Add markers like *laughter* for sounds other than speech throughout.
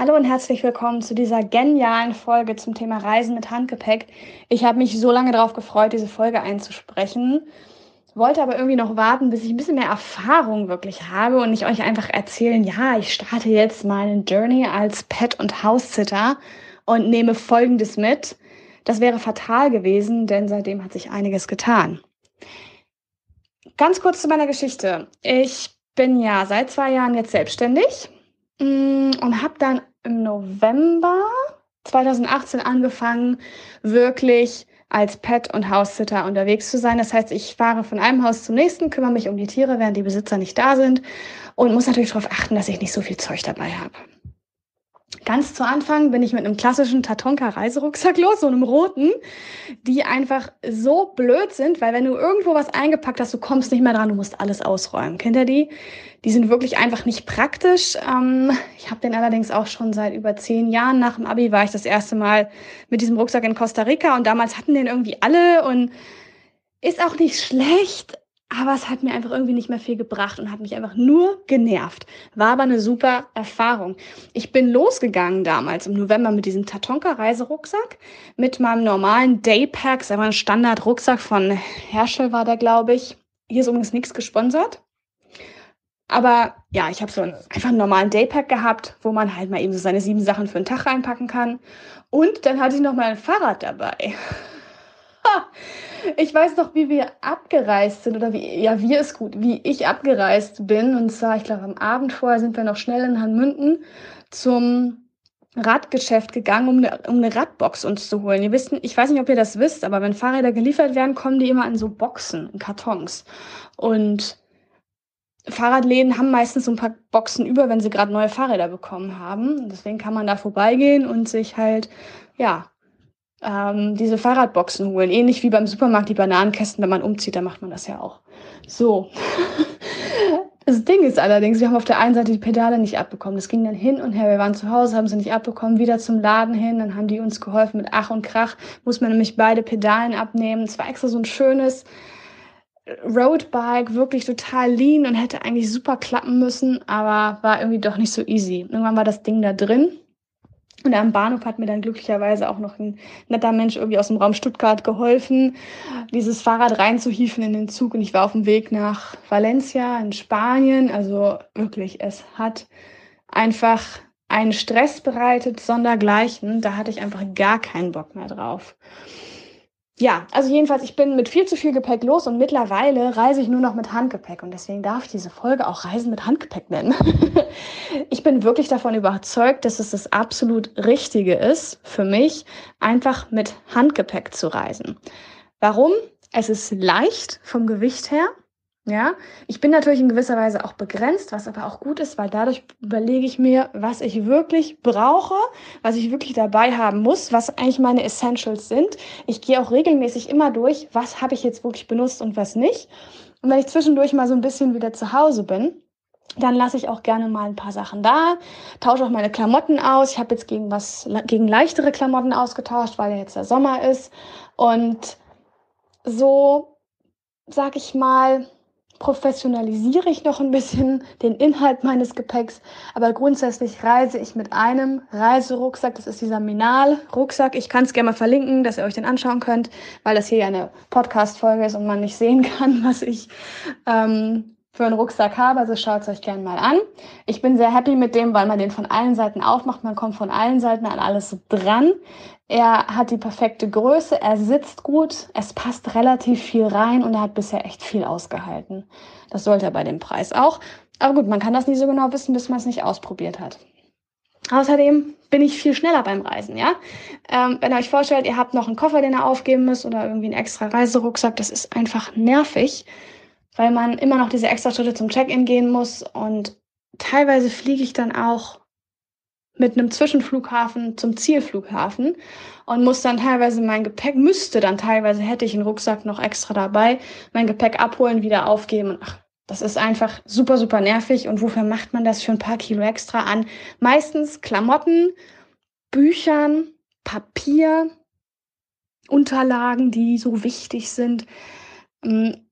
Hallo und herzlich willkommen zu dieser genialen Folge zum Thema Reisen mit Handgepäck. Ich habe mich so lange darauf gefreut, diese Folge einzusprechen, wollte aber irgendwie noch warten, bis ich ein bisschen mehr Erfahrung wirklich habe und nicht euch einfach erzählen, ja, ich starte jetzt meine Journey als Pet- und Haussitter und nehme Folgendes mit. Das wäre fatal gewesen, denn seitdem hat sich einiges getan. Ganz kurz zu meiner Geschichte. Ich bin ja seit zwei Jahren jetzt selbstständig mm, und habe dann im November 2018 angefangen, wirklich als Pet- und Haussitter unterwegs zu sein. Das heißt, ich fahre von einem Haus zum nächsten, kümmere mich um die Tiere, während die Besitzer nicht da sind und muss natürlich darauf achten, dass ich nicht so viel Zeug dabei habe. Ganz zu Anfang bin ich mit einem klassischen Tatonka-Reiserucksack los, so einem roten, die einfach so blöd sind, weil wenn du irgendwo was eingepackt hast, du kommst nicht mehr dran, du musst alles ausräumen. Kennt ihr die? Die sind wirklich einfach nicht praktisch. Ähm, ich habe den allerdings auch schon seit über zehn Jahren. Nach dem Abi war ich das erste Mal mit diesem Rucksack in Costa Rica und damals hatten den irgendwie alle und ist auch nicht schlecht, aber es hat mir einfach irgendwie nicht mehr viel gebracht und hat mich einfach nur genervt. War aber eine super Erfahrung. Ich bin losgegangen damals im November mit diesem Tatonka-Reiserucksack, mit meinem normalen Daypack, ist einfach ein Standard-Rucksack von Herschel war der, glaube ich. Hier ist übrigens nichts gesponsert. Aber ja, ich habe so einen, einfach einen normalen Daypack gehabt, wo man halt mal eben so seine sieben Sachen für einen Tag reinpacken kann. Und dann hatte ich noch mal ein Fahrrad dabei. Ich weiß noch, wie wir abgereist sind oder wie, ja, wir ist gut, wie ich abgereist bin. Und zwar, ich glaube, am Abend vorher sind wir noch schnell in Hanmünden zum Radgeschäft gegangen, um eine, um eine Radbox uns zu holen. Ihr wisst, ich weiß nicht, ob ihr das wisst, aber wenn Fahrräder geliefert werden, kommen die immer in so Boxen, in Kartons. Und Fahrradläden haben meistens so ein paar Boxen über, wenn sie gerade neue Fahrräder bekommen haben. Deswegen kann man da vorbeigehen und sich halt, ja, ähm, diese Fahrradboxen holen. Ähnlich wie beim Supermarkt die Bananenkästen, wenn man umzieht, da macht man das ja auch. So. *laughs* Das Ding ist allerdings, wir haben auf der einen Seite die Pedale nicht abbekommen. Das ging dann hin und her. Wir waren zu Hause, haben sie nicht abbekommen, wieder zum Laden hin. Dann haben die uns geholfen mit Ach und Krach. Muss man nämlich beide Pedalen abnehmen. Es war extra so ein schönes Roadbike, wirklich total lean und hätte eigentlich super klappen müssen, aber war irgendwie doch nicht so easy. Irgendwann war das Ding da drin und am Bahnhof hat mir dann glücklicherweise auch noch ein netter Mensch irgendwie aus dem Raum Stuttgart geholfen, dieses Fahrrad reinzuhieven in den Zug. Und ich war auf dem Weg nach Valencia in Spanien. Also wirklich, es hat einfach einen Stress bereitet, sondergleichen. Da hatte ich einfach gar keinen Bock mehr drauf ja, also jedenfalls, ich bin mit viel zu viel Gepäck los und mittlerweile reise ich nur noch mit Handgepäck und deswegen darf ich diese Folge auch Reisen mit Handgepäck nennen. *laughs* ich bin wirklich davon überzeugt, dass es das absolut Richtige ist für mich, einfach mit Handgepäck zu reisen. Warum? Es ist leicht vom Gewicht her. Ja, ich bin natürlich in gewisser Weise auch begrenzt, was aber auch gut ist, weil dadurch überlege ich mir, was ich wirklich brauche, was ich wirklich dabei haben muss, was eigentlich meine Essentials sind. Ich gehe auch regelmäßig immer durch, was habe ich jetzt wirklich benutzt und was nicht. Und wenn ich zwischendurch mal so ein bisschen wieder zu Hause bin, dann lasse ich auch gerne mal ein paar Sachen da, tausche auch meine Klamotten aus. Ich habe jetzt gegen was gegen leichtere Klamotten ausgetauscht, weil ja jetzt der Sommer ist und so sag ich mal, professionalisiere ich noch ein bisschen den Inhalt meines Gepäcks, aber grundsätzlich reise ich mit einem Reiserucksack. Das ist dieser Minal-Rucksack. Ich kann es gerne mal verlinken, dass ihr euch den anschauen könnt, weil das hier ja eine Podcast-Folge ist und man nicht sehen *laughs* kann, was ich ähm, für einen Rucksack habe. Also schaut es euch gerne mal an. Ich bin sehr happy mit dem, weil man den von allen Seiten aufmacht. Man kommt von allen Seiten an alles dran. Er hat die perfekte Größe, er sitzt gut, es passt relativ viel rein und er hat bisher echt viel ausgehalten. Das sollte er bei dem Preis auch. Aber gut, man kann das nie so genau wissen, bis man es nicht ausprobiert hat. Außerdem bin ich viel schneller beim Reisen, ja. Ähm, wenn ihr euch vorstellt, ihr habt noch einen Koffer, den ihr aufgeben müsst oder irgendwie einen extra Reiserucksack, das ist einfach nervig, weil man immer noch diese extra Schritte zum Check-in gehen muss und teilweise fliege ich dann auch mit einem Zwischenflughafen zum Zielflughafen und muss dann teilweise mein Gepäck, müsste dann teilweise, hätte ich einen Rucksack noch extra dabei, mein Gepäck abholen, wieder aufgeben. Ach, das ist einfach super, super nervig. Und wofür macht man das für ein paar Kilo extra an? Meistens Klamotten, Büchern, Papier, Unterlagen, die so wichtig sind. Und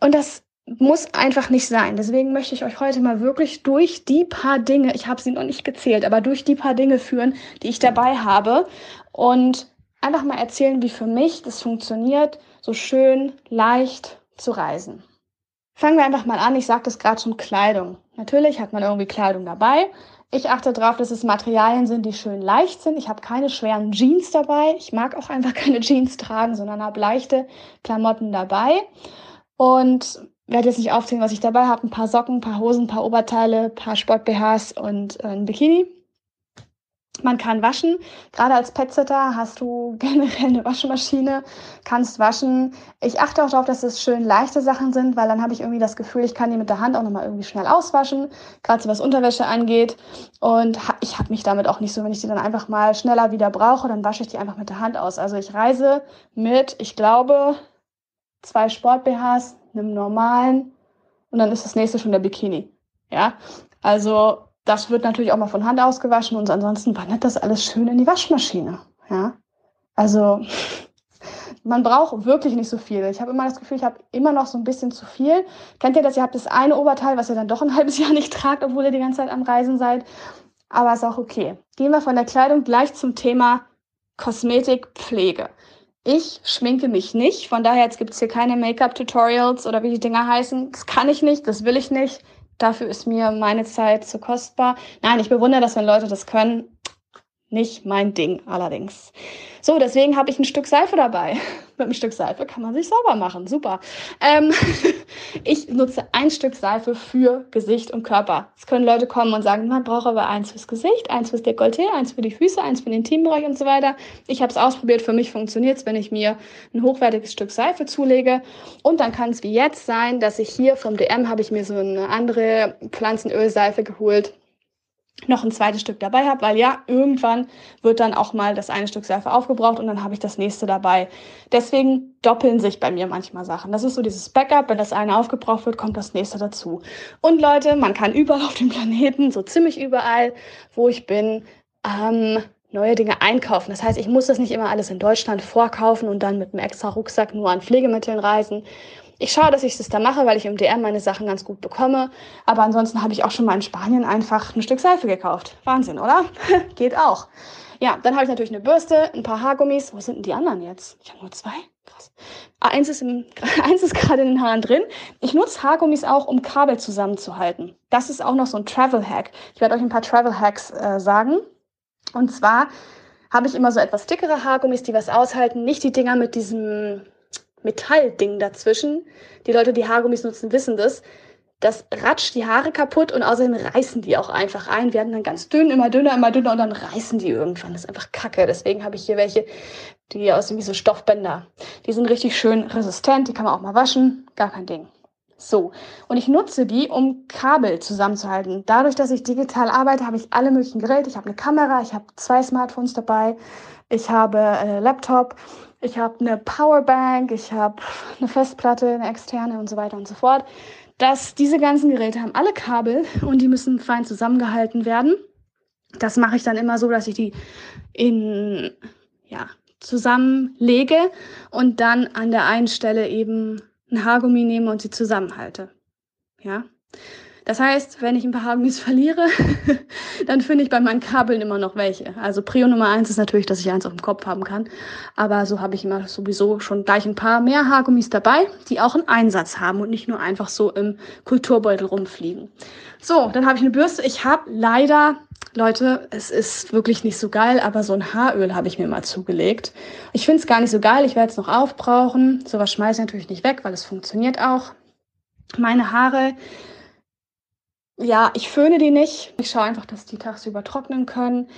das muss einfach nicht sein. Deswegen möchte ich euch heute mal wirklich durch die paar Dinge, ich habe sie noch nicht gezählt, aber durch die paar Dinge führen, die ich dabei habe und einfach mal erzählen, wie für mich das funktioniert, so schön leicht zu reisen. Fangen wir einfach mal an. Ich sagte es gerade schon Kleidung. Natürlich hat man irgendwie Kleidung dabei. Ich achte darauf, dass es Materialien sind, die schön leicht sind. Ich habe keine schweren Jeans dabei. Ich mag auch einfach *laughs* keine Jeans tragen, sondern habe leichte Klamotten dabei. Und werde jetzt nicht aufzählen, was ich dabei habe. Ein paar Socken, ein paar Hosen, ein paar Oberteile, ein paar Sport-BHs und äh, ein Bikini. Man kann waschen. Gerade als Petsitter hast du *laughs* generell eine Waschmaschine, kannst waschen. Ich achte auch darauf, dass es schön leichte Sachen sind, weil dann habe ich irgendwie das Gefühl, ich kann die mit der Hand auch nochmal irgendwie schnell auswaschen, gerade so was Unterwäsche angeht. Und ich habe mich damit auch nicht so, wenn ich die dann einfach mal schneller wieder brauche, dann wasche ich die einfach mit der Hand aus. Also ich reise mit, ich glaube, zwei Sport-BHs, einem normalen und dann ist das nächste schon der Bikini. Ja, also das wird natürlich auch mal von Hand ausgewaschen und ansonsten wandert das alles schön in die Waschmaschine. Ja, also *laughs* man braucht wirklich nicht so viel. Ich habe immer das Gefühl, ich habe immer noch so ein bisschen zu viel. Kennt ihr das? Ihr habt das eine Oberteil, was ihr dann doch ein *laughs* halbes Jahr nicht tragt, obwohl ihr die ganze Zeit am Reisen seid. Aber ist auch okay. Gehen wir von der Kleidung gleich zum Thema Kosmetikpflege. Ich schminke mich nicht, von daher jetzt gibt es hier keine Make-up-Tutorials oder wie die Dinger heißen. Das kann ich nicht, das will ich nicht. Dafür ist mir meine Zeit zu kostbar. Nein, ich bewundere das, wenn Leute das können. Nicht mein Ding allerdings. So, deswegen habe ich ein Stück Seife dabei. *laughs* Mit einem Stück Seife kann man sich sauber machen. Super. Ähm, *laughs* ich nutze ein Stück Seife für Gesicht und Körper. Es können Leute kommen und sagen, man braucht aber eins fürs Gesicht, eins fürs Dekolleté, eins für die Füße, eins für den Intimbereich und so weiter. Ich habe es ausprobiert. Für mich funktioniert es, wenn ich mir ein hochwertiges Stück Seife zulege. Und dann kann es wie jetzt sein, dass ich hier vom DM habe ich mir so eine andere Pflanzenölseife geholt noch ein zweites Stück dabei habe, weil ja, irgendwann wird dann auch mal das eine Stück Seife aufgebraucht und dann habe ich das nächste dabei. Deswegen doppeln sich bei mir manchmal Sachen. Das ist so dieses Backup, wenn das eine aufgebraucht wird, kommt das nächste dazu. Und Leute, man kann überall auf dem Planeten, so ziemlich überall, wo ich bin, ähm, neue Dinge einkaufen. Das heißt, ich muss das nicht immer alles in Deutschland vorkaufen und dann mit einem extra Rucksack nur an Pflegemitteln reisen. Ich schaue, dass ich das da mache, weil ich im DM meine Sachen ganz gut bekomme. Aber ansonsten habe ich auch schon mal in Spanien einfach ein Stück Seife gekauft. Wahnsinn, oder? *laughs* Geht auch. Ja, dann habe ich natürlich eine Bürste, ein paar Haargummis. Wo sind denn die anderen jetzt? Ich habe nur zwei. Krass. Eins ist, im, *laughs* eins ist gerade in den Haaren drin. Ich nutze Haargummis auch, um Kabel zusammenzuhalten. Das ist auch noch so ein Travel-Hack. Ich werde euch ein paar Travel-Hacks äh, sagen. Und zwar habe ich immer so etwas dickere Haargummis, die was aushalten. Nicht die Dinger mit diesem Metallding dazwischen. Die Leute, die Haargummis nutzen, wissen das. Das ratscht die Haare kaputt und außerdem reißen die auch einfach ein. Werden dann ganz dünn, immer dünner, immer dünner und dann reißen die irgendwann. Das ist einfach kacke. Deswegen habe ich hier welche, die aussehen wie so Stoffbänder. Die sind richtig schön resistent, die kann man auch mal waschen. Gar kein Ding. So, und ich nutze die, um Kabel zusammenzuhalten. Dadurch, dass ich digital arbeite, habe ich alle möglichen Geräte. Ich habe eine Kamera, ich habe zwei Smartphones dabei, ich habe einen Laptop, ich habe eine Powerbank, ich habe eine Festplatte, eine externe und so weiter und so fort. Dass diese ganzen Geräte haben alle Kabel und die müssen fein zusammengehalten werden. Das mache ich dann immer so, dass ich die in ja, zusammenlege und dann an der einen Stelle eben ein Haargummi nehme und sie zusammenhalte. Ja. Das heißt, wenn ich ein paar Haargummis verliere, *laughs* dann finde ich bei meinen Kabeln immer noch welche. Also Prio Nummer eins ist natürlich, dass ich eins auf dem Kopf haben kann. Aber so habe ich immer sowieso schon gleich ein paar mehr Haargummis dabei, die auch einen Einsatz haben und nicht nur einfach so im Kulturbeutel rumfliegen. So, dann habe ich eine Bürste. Ich habe leider, Leute, es ist wirklich nicht so geil, aber so ein Haaröl habe ich mir mal zugelegt. Ich finde es gar nicht so geil. Ich werde es noch aufbrauchen. Sowas schmeiße ich natürlich nicht weg, weil es funktioniert auch. Meine Haare ja, ich föhne die nicht. Ich schaue einfach, dass die tagsüber trocknen können.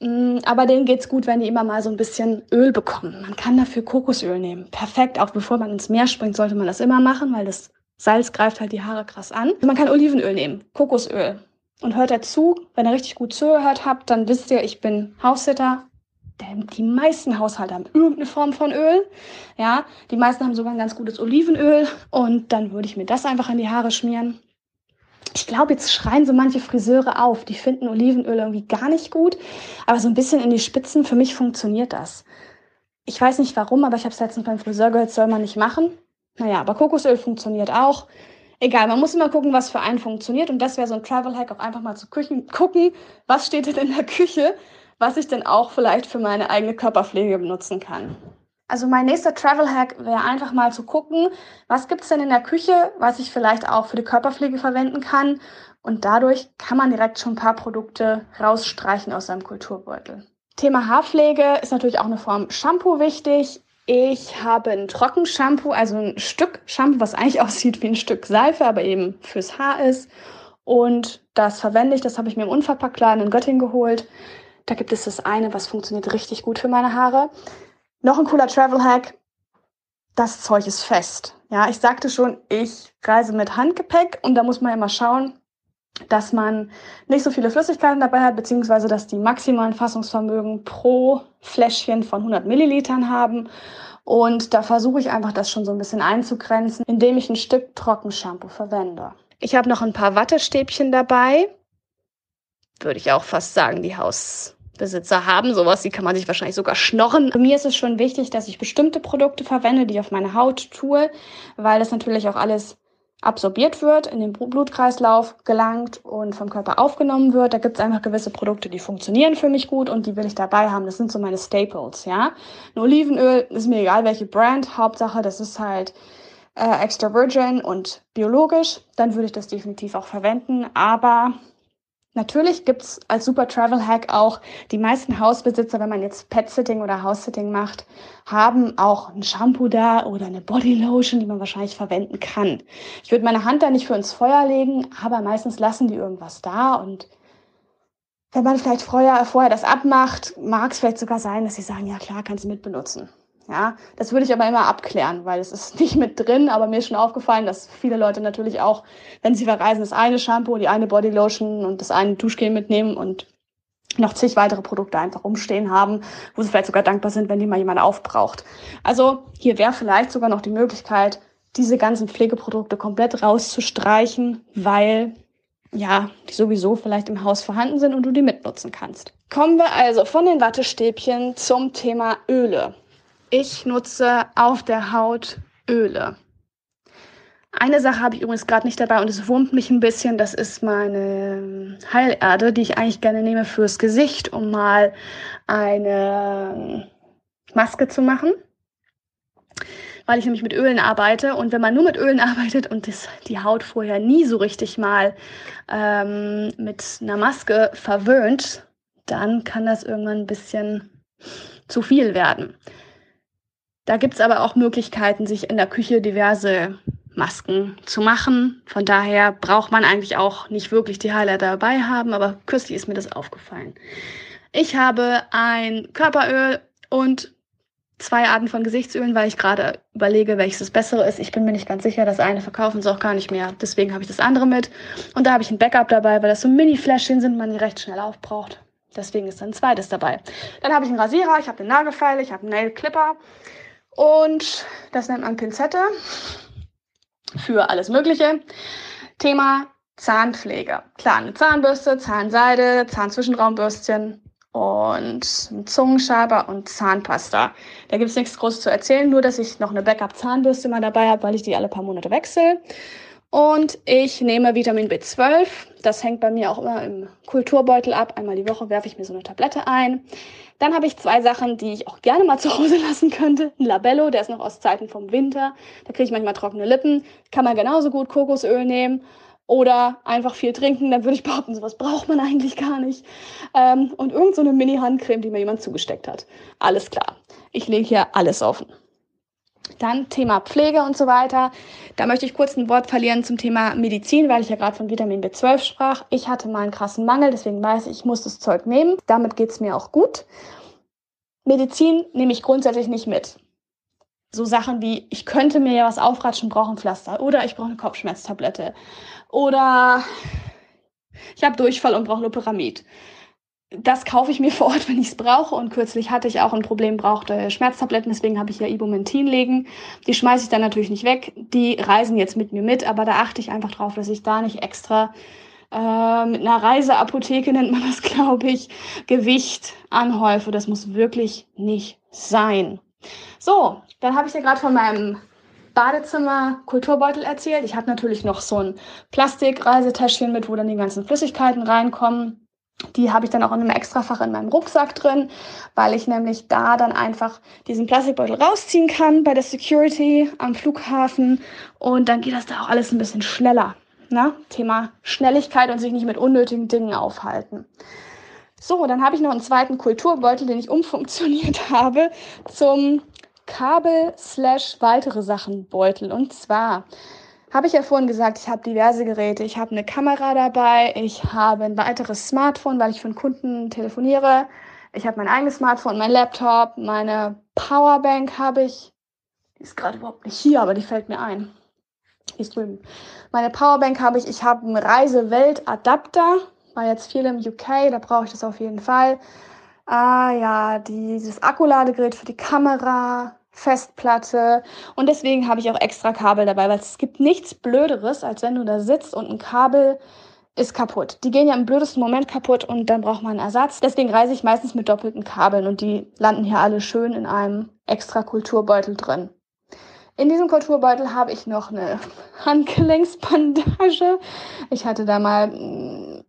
Mm, aber denen geht's gut, wenn die immer mal so ein bisschen Öl bekommen. Man kann dafür Kokosöl nehmen. Perfekt. Auch bevor man ins Meer springt, sollte man das immer machen, weil das Salz greift halt die Haare krass an. Man kann Olivenöl nehmen, Kokosöl. Und hört dazu, wenn ihr richtig gut zugehört habt, dann wisst ihr, ich bin Haussitter. Denn die meisten Haushalte haben irgendeine Form von Öl. Ja, die meisten haben sogar ein ganz gutes Olivenöl. Und dann würde ich mir das einfach in die Haare schmieren ich glaube, jetzt schreien so manche Friseure auf. Die finden Olivenöl irgendwie gar nicht gut. Aber so ein bisschen in die Spitzen, für mich funktioniert das. Ich weiß nicht warum, aber ich habe es letztens beim Friseur gehört, soll man nicht machen. Naja, aber Kokosöl funktioniert auch. Egal, man muss immer gucken, was für einen funktioniert. Und das wäre so ein Travel-Hack, auch einfach mal zu Küchen gucken, was steht denn in der Küche, was ich denn auch vielleicht für meine eigene Körperpflege benutzen kann. Also mein nächster Travel-Hack wäre einfach mal zu gucken, was gibt's denn in der Küche, was ich vielleicht auch für die Körperpflege verwenden kann. Und dadurch kann man direkt schon ein paar Produkte rausstreichen aus seinem Kulturbeutel. Thema Haarpflege ist natürlich auch eine Form Shampoo wichtig. Ich habe ein Trockenshampoo, also ein Stück Shampoo, was eigentlich *laughs* aussieht wie ein Stück Seife, aber eben fürs Haar ist. Und das verwende ich, das habe ich mir im Unverpacktladen in Göttingen geholt. Da gibt es das eine, was funktioniert richtig gut für meine Haare. Noch ein cooler Travel-Hack. Das Zeug ist fest. Ja, ich sagte schon, ich reise mit Handgepäck und da muss man immer schauen, dass man nicht so viele Flüssigkeiten dabei hat, beziehungsweise dass die maximalen Fassungsvermögen pro Fläschchen von 100 Millilitern haben. Und da versuche ich einfach das schon so ein bisschen einzugrenzen, indem ich ein Stück Trockenshampoo verwende. Ich habe noch ein paar Wattestäbchen dabei. Würde ich auch fast sagen, die Haus Besitzer haben. Sowas, die kann man sich wahrscheinlich sogar schnorren. Mir ist es schon wichtig, dass ich bestimmte Produkte verwende, die ich auf meine Haut tue, weil das natürlich auch alles absorbiert wird, in den Blutkreislauf gelangt und vom Körper aufgenommen wird. Da gibt es einfach gewisse Produkte, die funktionieren für mich gut und die will ich dabei haben. Das sind so meine Staples, ja. Ein Olivenöl ist mir egal, welche Brand. Hauptsache, das ist halt äh, extra virgin und biologisch. Dann würde ich das definitiv auch verwenden. Aber Natürlich gibt's als super Travel-Hack auch die meisten Hausbesitzer, wenn man jetzt Pet-Sitting oder House-Sitting macht, haben auch ein Shampoo da oder eine Bodylotion, die man wahrscheinlich verwenden kann. Ich würde meine Hand da nicht für ins Feuer legen, aber meistens lassen die irgendwas da und wenn man vielleicht vorher, vorher das abmacht, mag es vielleicht sogar sein, dass sie sagen, ja klar, kannst du mitbenutzen. Ja, das würde ich aber immer abklären, weil es ist *laughs* nicht mit drin, aber mir ist schon aufgefallen, dass viele Leute natürlich auch, wenn sie verreisen, das eine Shampoo, die eine Bodylotion und das eine Duschgel mitnehmen und noch zig weitere Produkte einfach rumstehen haben, wo sie vielleicht sogar dankbar sind, wenn die mal jemand aufbraucht. Also hier wäre vielleicht sogar noch die Möglichkeit, diese ganzen Pflegeprodukte komplett rauszustreichen, weil ja, die sowieso vielleicht im Haus vorhanden sind und du die mitnutzen kannst. Kommen wir also von den Wattestäbchen zum Thema Öle. Ich nutze auf der Haut Öle. Eine Sache habe ich übrigens gerade nicht dabei und es wurmt mich ein bisschen. Das ist meine Heilerde, die ich eigentlich gerne nehme fürs Gesicht, um mal eine Maske zu machen. Weil ich nämlich mit Ölen arbeite und wenn man nur mit Ölen *laughs* arbeitet und das, die Haut vorher nie so richtig mal ähm, mit einer Maske verwöhnt, dann kann das irgendwann ein bisschen zu viel werden. Da gibt es aber auch Möglichkeiten, sich in der Küche diverse Masken zu machen. Von daher braucht man eigentlich auch nicht wirklich die Highlighter dabei haben, aber kürzlich ist mir das aufgefallen. Ich habe ein Körperöl und zwei Arten von Gesichtsölen, weil ich gerade überlege, welches das bessere ist. Ich bin mir nicht ganz sicher, das eine verkaufen sie auch gar nicht mehr. Deswegen habe ich das andere mit. Und da habe ich ein Backup dabei, weil das so Mini-Fläschchen sind, man die recht schnell aufbraucht. Deswegen ist dann ein zweites dabei. Dann habe ich einen Rasierer, ich habe den Nagelfeil, ich habe einen Nail Clipper. Und das nennt man Pinzette für alles Mögliche. Thema Zahnpflege. Klar, eine Zahnbürste, Zahnseide, Zahnzwischenraumbürstchen und Zungenschaber und Zahnpasta. Da gibt es nichts Großes zu erzählen, nur dass ich noch eine Backup-Zahnbürste mal dabei habe, weil ich die alle paar Monate wechsle. Und ich nehme Vitamin B12. Das hängt bei mir auch immer im Kulturbeutel ab. Einmal die Woche werfe ich mir so eine Tablette ein. Dann habe ich zwei Sachen, die ich auch gerne mal zu Hause *laughs* lassen könnte. Ein Labello, der ist noch aus Zeiten vom Winter. Da kriege ich manchmal trockene Lippen. Kann man genauso gut Kokosöl nehmen oder einfach viel trinken. Dann würde ich behaupten, sowas braucht man eigentlich gar nicht. Ähm, und irgend so Mini-Handcreme, die mir jemand zugesteckt hat. Alles klar. Ich lege hier alles offen. Dann Thema Pflege und so weiter. Da möchte ich kurz ein Wort verlieren zum Thema Medizin, weil ich ja gerade von Vitamin B12 sprach. Ich hatte mal einen krassen Mangel, deswegen weiß ich, ich muss das Zeug nehmen. Damit geht es mir auch gut. Medizin nehme ich grundsätzlich nicht mit. So Sachen wie, ich könnte mir ja was aufratschen, brauche ein Pflaster. Oder ich brauche eine Kopfschmerztablette. Oder ich habe Durchfall und brauche Loperamid das kaufe ich mir *laughs* vor Ort, wenn ich es brauche. Und kürzlich hatte ich auch ein Problem, brauchte Schmerztabletten, deswegen habe ich ja Ibumentin legen. Die schmeiße ich dann natürlich nicht weg. Die reisen jetzt mit mir mit, aber da achte ich einfach drauf, dass ich da nicht extra äh, mit einer Reiseapotheke, nennt man das, *laughs* glaube ich, Gewicht anhäufe. Das muss wirklich nicht sein. So, dann habe ich ja gerade von meinem Badezimmer-Kulturbeutel erzählt. Ich habe natürlich noch so ein Plastikreisetäschchen mit, wo dann die ganzen Flüssigkeiten reinkommen. Die habe ich dann auch in einem Extrafach in meinem Rucksack drin, weil ich nämlich da dann einfach diesen Plastikbeutel rausziehen kann bei der Security am Flughafen und dann geht das da auch alles ein bisschen schneller. Ne? Thema Schnelligkeit und sich nicht mit unnötigen Dingen aufhalten. So, dann habe ich noch einen zweiten Kulturbeutel, den ich *laughs* umfunktioniert habe zum Kabel slash weitere Sachen Beutel. Und zwar habe ich ja vorhin gesagt, ich habe diverse Geräte. Ich habe eine Kamera dabei, ich habe ein weiteres Smartphone, weil ich für einen Kunden telefoniere. Ich habe mein eigenes Smartphone, mein Laptop, meine Powerbank habe ich. Die ist gerade überhaupt nicht hier, aber die fällt mir ein. Die ist drüben. Meine Powerbank habe ich. Ich habe einen Reisewelt-Adapter. War jetzt viel im UK, da brauche ich das auf jeden Fall. Ah ja, dieses Akkuladegerät für die Kamera, Festplatte und deswegen habe ich auch extra Kabel dabei, weil es gibt nichts Blöderes, als wenn du da sitzt und ein Kabel ist kaputt. Die gehen ja im blödesten Moment kaputt und dann braucht man einen Ersatz. Deswegen reise ich meistens mit doppelten Kabeln und die landen hier alle schön in einem extra Kulturbeutel drin. In diesem Kulturbeutel habe ich noch eine *laughs* Handgelenksbandage. Ich hatte da mal, mm,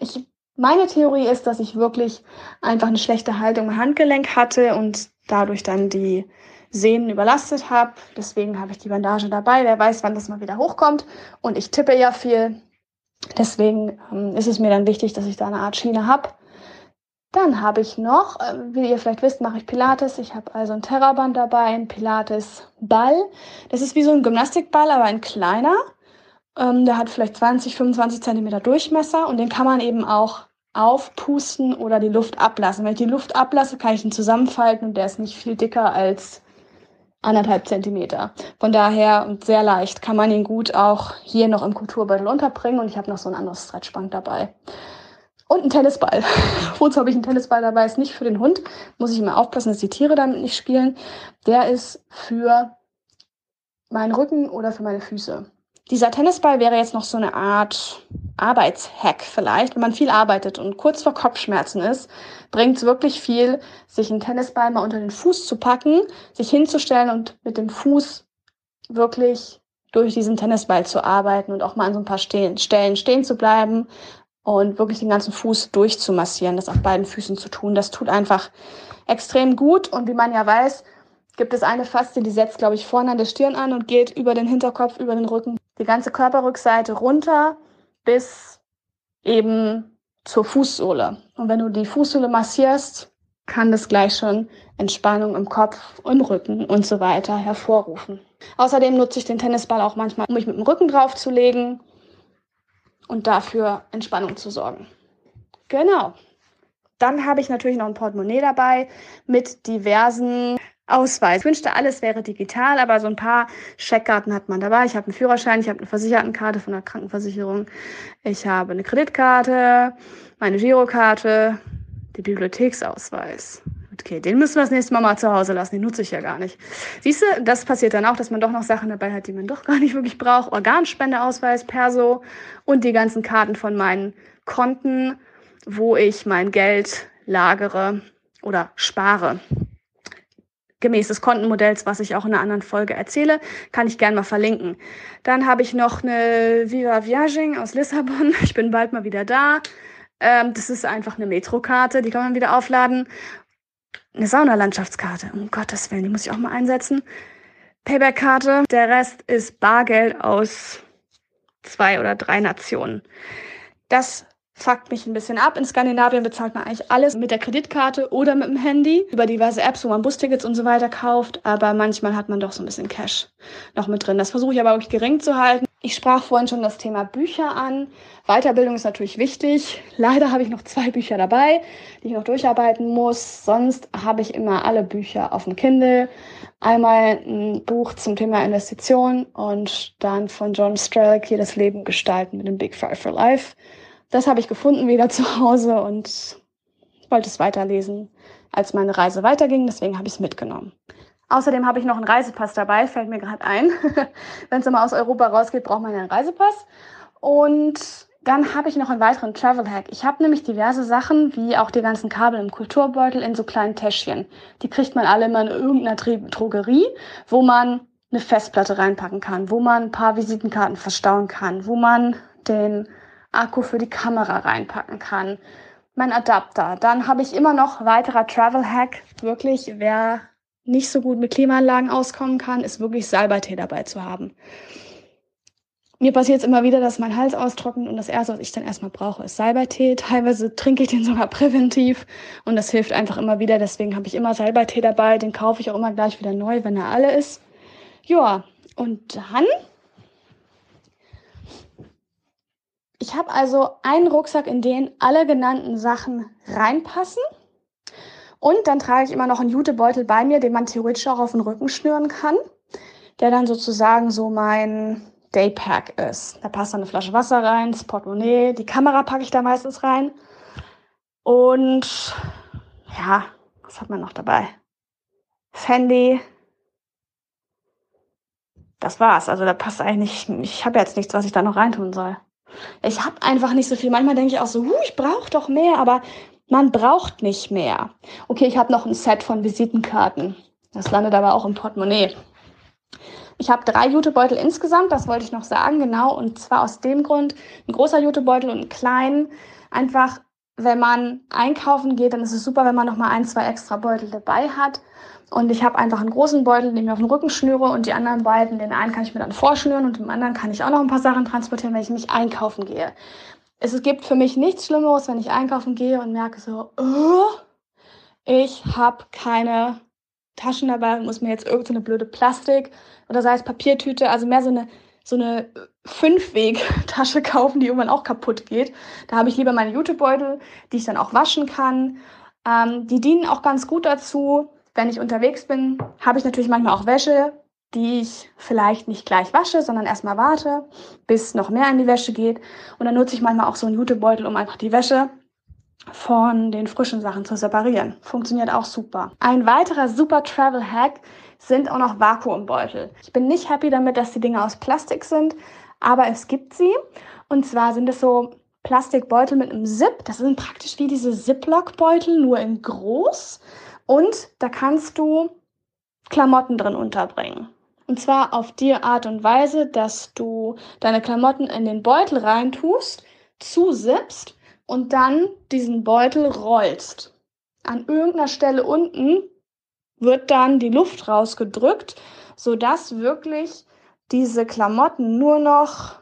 ich, meine Theorie ist, dass ich wirklich einfach eine schlechte Haltung im Handgelenk hatte und dadurch dann die Sehnen überlastet habe. Deswegen habe ich die Bandage dabei. Wer weiß, wann das mal wieder hochkommt. Und ich tippe ja viel. Deswegen ähm, ist es mir dann wichtig, dass ich da eine Art Schiene habe. Dann habe ich noch, äh, wie ihr vielleicht wisst, mache ich Pilates. Ich habe also ein Terraband dabei, ein Pilates-Ball. Das ist wie so ein Gymnastikball, aber ein kleiner. Ähm, der hat vielleicht 20, 25 Zentimeter Durchmesser und den kann man eben auch aufpusten oder die Luft ablassen. Wenn ich die Luft ablasse, kann ich ihn zusammenfalten und der ist nicht viel dicker als anderthalb Zentimeter. Von daher und sehr leicht kann man ihn gut auch hier noch im Kulturbeutel unterbringen und ich habe noch so ein anderes Stretchbank dabei. Und ein Tennisball. *laughs* Wozu habe ich einen Tennisball dabei? Ist nicht für den Hund. Muss ich immer aufpassen, dass die Tiere damit nicht spielen. Der ist für meinen Rücken oder für meine Füße. Dieser Tennisball wäre jetzt noch so eine Art Arbeitshack vielleicht, wenn man viel arbeitet und kurz vor Kopfschmerzen ist, bringt es wirklich viel, sich einen Tennisball mal unter den Fuß zu packen, sich hinzustellen und mit dem Fuß wirklich durch diesen Tennisball zu arbeiten und auch mal an so ein paar Stellen stehen zu bleiben und wirklich den ganzen Fuß durchzumassieren, das auf beiden Füßen zu tun. Das tut einfach extrem gut und wie man ja weiß, gibt es eine Faszie, die setzt, glaube ich, vorne an der Stirn an und geht über den Hinterkopf, über den Rücken, die ganze Körperrückseite runter bis eben zur Fußsohle. Und wenn du die Fußsohle massierst, kann das gleich schon Entspannung im Kopf, im Rücken und so weiter hervorrufen. Außerdem nutze ich den Tennisball auch manchmal, um mich mit dem Rücken draufzulegen und dafür Entspannung zu sorgen. Genau. Dann habe ich natürlich noch ein Portemonnaie dabei mit diversen Ausweis. Ich wünschte, alles wäre digital, aber so ein paar Scheckkarten hat man dabei. Ich habe einen Führerschein, ich habe eine Versichertenkarte von der Krankenversicherung, ich habe eine Kreditkarte, meine Girokarte, die Bibliotheksausweis. Okay, den müssen wir das nächste Mal mal zu Hause lassen, den nutze ich ja gar nicht. Siehst du, das passiert dann auch, dass man doch noch Sachen dabei hat, die man doch gar nicht wirklich braucht. Organspendeausweis, Perso und die ganzen Karten von meinen Konten, wo ich mein Geld lagere oder spare gemäß des Kontenmodells, was ich auch in einer anderen Folge erzähle, kann ich gerne mal verlinken. Dann habe ich noch eine Viva Viaging aus Lissabon. *laughs* Ich bin bald mal wieder da. Ähm, das ist einfach eine Metrokarte, die kann man wieder aufladen. Eine Saunalandschaftkarte, um Gottes Willen, die muss ich auch mal einsetzen. Payback-Karte. Der Rest ist Bargeld aus zwei oder drei Nationen. Das fuckt mich ein bisschen ab. In Skandinavien bezahlt man eigentlich alles mit der Kreditkarte oder mit dem Handy über diverse Apps, wo man Bustickets und so weiter kauft. Aber manchmal hat man doch so ein bisschen Cash noch mit drin. Das versuche ich aber wirklich gering zu halten. Ich sprach vorhin schon das Thema Bücher an. Weiterbildung ist natürlich wichtig. Leider habe ich noch zwei Bücher dabei, die ich noch durcharbeiten muss. Sonst habe ich immer alle Bücher auf dem Kindle. Einmal ein Buch zum Thema Investition und dann von John Strelick das Leben gestalten mit dem Big Five for Life. Das habe ich gefunden wieder *laughs* zu Hause und wollte es weiterlesen, als meine Reise weiterging. Deswegen habe ich es mitgenommen. Außerdem habe ich noch einen Reisepass dabei, fällt mir gerade ein. *laughs* Wenn es immer aus Europa rausgeht, braucht man einen Reisepass. Und dann habe ich noch einen weiteren Travel Hack. Ich habe nämlich diverse Sachen, wie auch die ganzen Kabel im Kulturbeutel in so kleinen Täschchen. Die kriegt man alle immer in irgendeiner Drogerie, wo man eine Festplatte reinpacken kann, wo man ein paar Visitenkarten verstauen kann, wo man den Akku für die Kamera reinpacken kann, mein Adapter. Dann habe ich immer noch weiterer Travel Hack. Wirklich, wer nicht so gut mit Klimaanlagen auskommen kann, ist wirklich Salbeitee dabei zu haben. Mir passiert es immer wieder, dass mein Hals austrocknet und das erste, was ich dann erstmal brauche, ist Salbeitee. Teilweise trinke ich den *laughs* sogar präventiv und das hilft einfach immer wieder. Deswegen habe ich immer Salbeitee dabei. Den kaufe ich auch immer gleich wieder neu, wenn er alle ist. Ja, und dann Ich habe also einen Rucksack, in den alle genannten Sachen reinpassen. Und dann trage ich immer noch einen Jutebeutel bei mir, den man theoretisch auch auf den Rücken schnüren kann, der dann sozusagen so mein Daypack ist. Da passt dann eine Flasche Wasser rein, das Portemonnaie, die Kamera packe ich da meistens rein. Und ja, was hat man noch dabei? Handy. Das war's. Also da passt eigentlich. Ich habe jetzt nichts, was ich da noch reintun soll. Ich habe einfach nicht so viel. Manchmal denke ich auch so, huh, ich brauche doch mehr, aber man braucht nicht mehr. Okay, ich habe noch ein Set von Visitenkarten. Das landet aber auch im Portemonnaie. Ich habe drei Jutebeutel insgesamt, das wollte ich noch sagen, genau. Und zwar aus dem Grund, ein großer Jutebeutel und ein kleinen. Einfach, wenn man einkaufen geht, dann ist es super, wenn man noch mal ein, zwei extra Beutel dabei hat. Und ich habe einfach einen großen Beutel, den ich auf den Rücken schnüre und die anderen beiden, den einen kann ich mir dann vorschnüren und dem anderen kann ich auch noch ein paar Sachen transportieren, wenn ich mich einkaufen gehe. Es gibt für mich nichts Schlimmeres, wenn ich einkaufen gehe und merke so, oh, ich habe keine Taschen dabei und muss mir jetzt irgendeine so blöde Plastik oder sei es Papiertüte, also mehr so eine so eine Fünfweg-Tasche *laughs* kaufen, die irgendwann auch kaputt geht. Da habe ich lieber meine Jutebeutel, die ich dann auch waschen kann. Ähm, die dienen auch ganz gut dazu, wenn ich unterwegs bin, habe ich natürlich manchmal auch Wäsche, die ich vielleicht nicht gleich wasche, sondern erstmal warte, bis noch mehr in die Wäsche geht. Und dann nutze ich manchmal auch so einen Jutebeutel, um einfach die Wäsche von den frischen Sachen zu separieren. Funktioniert auch super. Ein weiterer super Travel Hack sind auch noch Vakuumbeutel. Ich bin nicht happy damit, dass die Dinge aus Plastik sind, aber es gibt sie. Und zwar sind es so Plastikbeutel mit einem Zip. Das sind praktisch wie diese Ziploc-Beutel, nur in groß. Und da kannst du Klamotten drin unterbringen. Und zwar auf die Art und Weise, dass du deine Klamotten in den Beutel reintust, zusippst und dann diesen Beutel rollst. An irgendeiner Stelle unten wird dann die Luft rausgedrückt, sodass wirklich diese Klamotten nur noch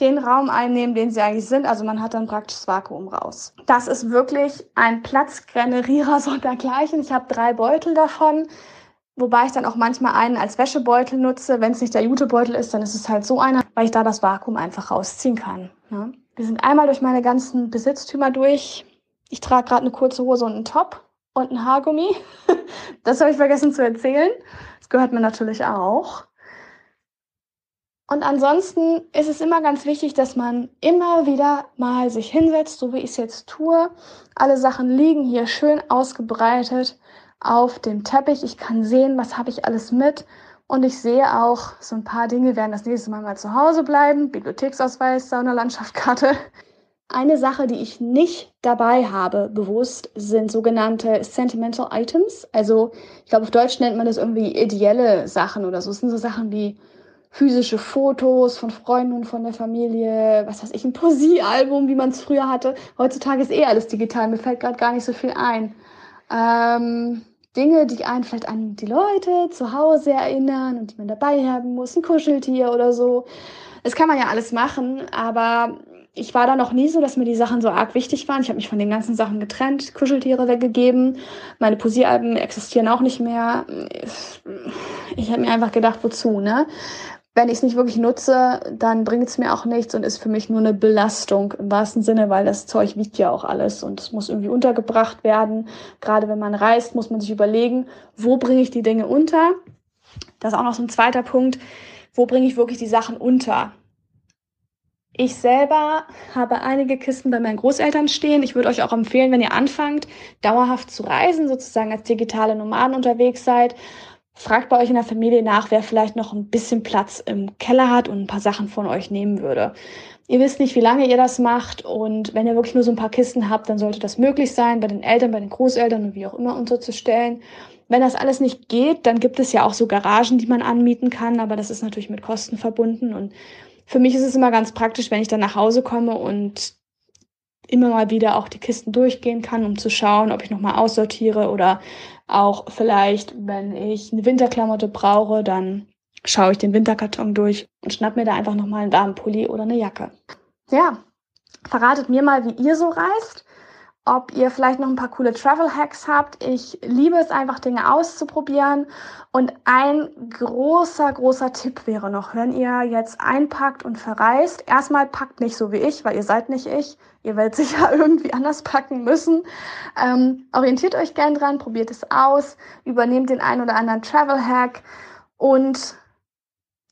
den Raum einnehmen, den sie eigentlich sind. Also man hat dann praktisch das Vakuum raus. Das ist wirklich ein Platzgenerierer *laughs* sondergleichen. Ich habe drei Beutel davon, wobei ich dann auch manchmal einen als Wäschebeutel nutze. Wenn es nicht der Jutebeutel ist, dann ist es halt so einer, weil ich da das Vakuum einfach rausziehen kann. Ne? Wir sind einmal durch meine ganzen Besitztümer durch. Ich trage gerade eine kurze Hose und einen Top und ein Haargummi. *laughs* Das habe ich vergessen zu erzählen. Das gehört mir natürlich auch. Und ansonsten ist es immer ganz wichtig, dass man immer wieder mal sich hinsetzt, so wie ich es jetzt tue. Alle Sachen liegen hier schön ausgebreitet auf dem Teppich. Ich kann sehen, was habe ich alles mit. Und ich sehe auch, so ein paar Dinge werden das nächste Mal mal zu Hause bleiben. Bibliotheksausweis, Saunalandschaftkarte. Eine Sache, die ich nicht dabei habe, bewusst, sind sogenannte Sentimental Items. Also, ich glaube, auf Deutsch nennt man das irgendwie ideelle Sachen oder so. Es sind so Sachen wie physische Fotos von Freunden und von der Familie, was weiß ich, ein Poesiealbum, wie man es früher hatte. Heutzutage ist eh alles digital, mir fällt gerade gar nicht so viel ein. Ähm, Dinge, die einen vielleicht an die Leute zu Hause erinnern und die man dabei haben muss, ein Kuscheltier oder so. Das kann man ja alles machen, aber ich war da noch nie so, dass mir die Sachen so arg wichtig waren. Ich habe mich von den ganzen Sachen getrennt, Kuscheltiere weggegeben. Meine Posieralben existieren auch nicht mehr. Ich habe mir einfach gedacht, wozu, ne? wenn ich es nicht wirklich nutze, dann bringt es mir auch nichts und ist für mich nur eine Belastung im wahrsten Sinne, weil das Zeug wiegt ja auch alles und es muss irgendwie untergebracht werden. Gerade wenn man reist, muss man sich überlegen, wo bringe ich die Dinge unter. Das ist auch noch so ein zweiter Punkt. Wo bringe ich wirklich die Sachen unter? Ich selber habe einige Kisten bei meinen Großeltern stehen. Ich würde euch auch empfehlen, wenn ihr anfangt, dauerhaft zu reisen, sozusagen als digitale Nomaden unterwegs seid, Fragt bei euch in der Familie nach, wer vielleicht noch ein bisschen Platz im Keller hat und ein paar Sachen von euch nehmen würde. Ihr wisst nicht, wie lange ihr das macht und wenn ihr wirklich nur so ein paar Kisten habt, dann sollte das möglich sein, bei den Eltern, bei den Großeltern und wie auch immer unterzustellen. Wenn das alles nicht geht, dann gibt es ja auch so Garagen, die man anmieten kann, aber das ist natürlich mit Kosten verbunden und für mich ist es immer ganz praktisch, wenn ich dann nach Hause komme und immer mal wieder auch die Kisten durchgehen kann, um zu schauen, ob ich nochmal aussortiere oder auch vielleicht, wenn ich eine Winterklamotte brauche, dann schaue ich den Winterkarton durch und schnapp mir da einfach nochmal einen warmen Pulli oder eine Jacke. Ja, verratet mir mal, wie ihr so reist, ob ihr vielleicht noch ein paar coole Travel Hacks habt. Ich liebe es einfach, Dinge auszuprobieren. Und ein großer, großer Tipp wäre noch, wenn ihr jetzt einpackt und verreist, erstmal packt nicht so wie ich, weil ihr seid nicht ich. Ihr werdet *laughs* sicher irgendwie anders packen müssen. Ähm, orientiert euch gern dran, probiert es aus, übernehmt den einen oder anderen Travel Hack und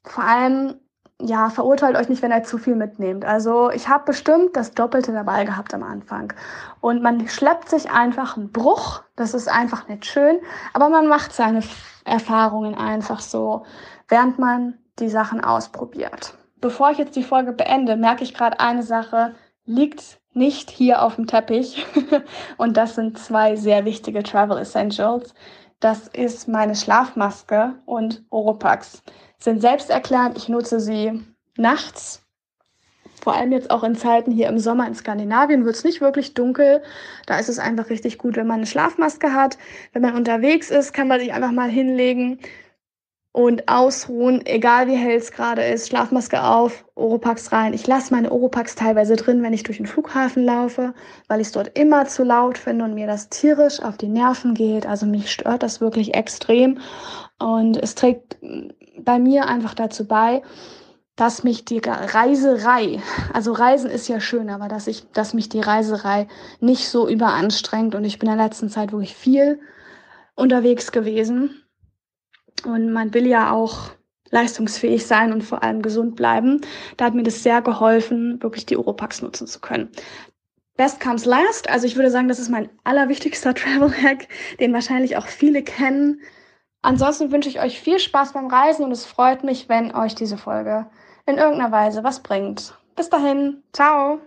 vor allem, ja, verurteilt euch nicht, wenn ihr zu viel mitnehmt. Also ich habe bestimmt das Doppelte dabei gehabt am Anfang. Und man schleppt sich einfach einen Bruch. Das ist einfach nicht schön. Aber man macht seine Erfahrungen einfach so, während man die Sachen ausprobiert. Bevor ich jetzt die Folge beende, merke ich gerade eine Sache, liegt nicht hier auf dem Teppich. *laughs* Und das sind zwei sehr wichtige Travel Essentials. Das ist meine Schlafmaske und Oropax sind selbsterklärend. Ich nutze sie nachts. Vor allem jetzt auch in Zeiten hier im Sommer in Skandinavien wird es nicht wirklich dunkel. Da ist es einfach richtig gut, wenn man eine Schlafmaske hat. Wenn man unterwegs ist, kann man sich einfach mal hinlegen und ausruhen, egal wie hell es gerade ist. Schlafmaske auf, Oropax rein. Ich lasse meine Oropax teilweise drin, wenn ich durch den Flughafen laufe, weil ich es dort immer zu laut finde und mir das tierisch auf die Nerven geht. Also mich stört das wirklich extrem. Und es trägt bei mir einfach dazu bei, dass mich die Reiserei, also Reisen ist ja schön, aber dass ich, dass mich die Reiserei nicht so überanstrengt und ich bin in der letzten Zeit wirklich viel unterwegs gewesen und man will ja auch leistungsfähig sein und vor allem gesund bleiben. Da hat mir das sehr geholfen, wirklich die Oropax nutzen zu können. Best comes last. Also ich würde sagen, das ist mein allerwichtigster *laughs* Travel Hack, den wahrscheinlich auch viele kennen. Ansonsten wünsche ich euch viel Spaß beim Reisen und es freut mich, wenn euch diese Folge in irgendeiner Weise was bringt. Bis dahin, ciao!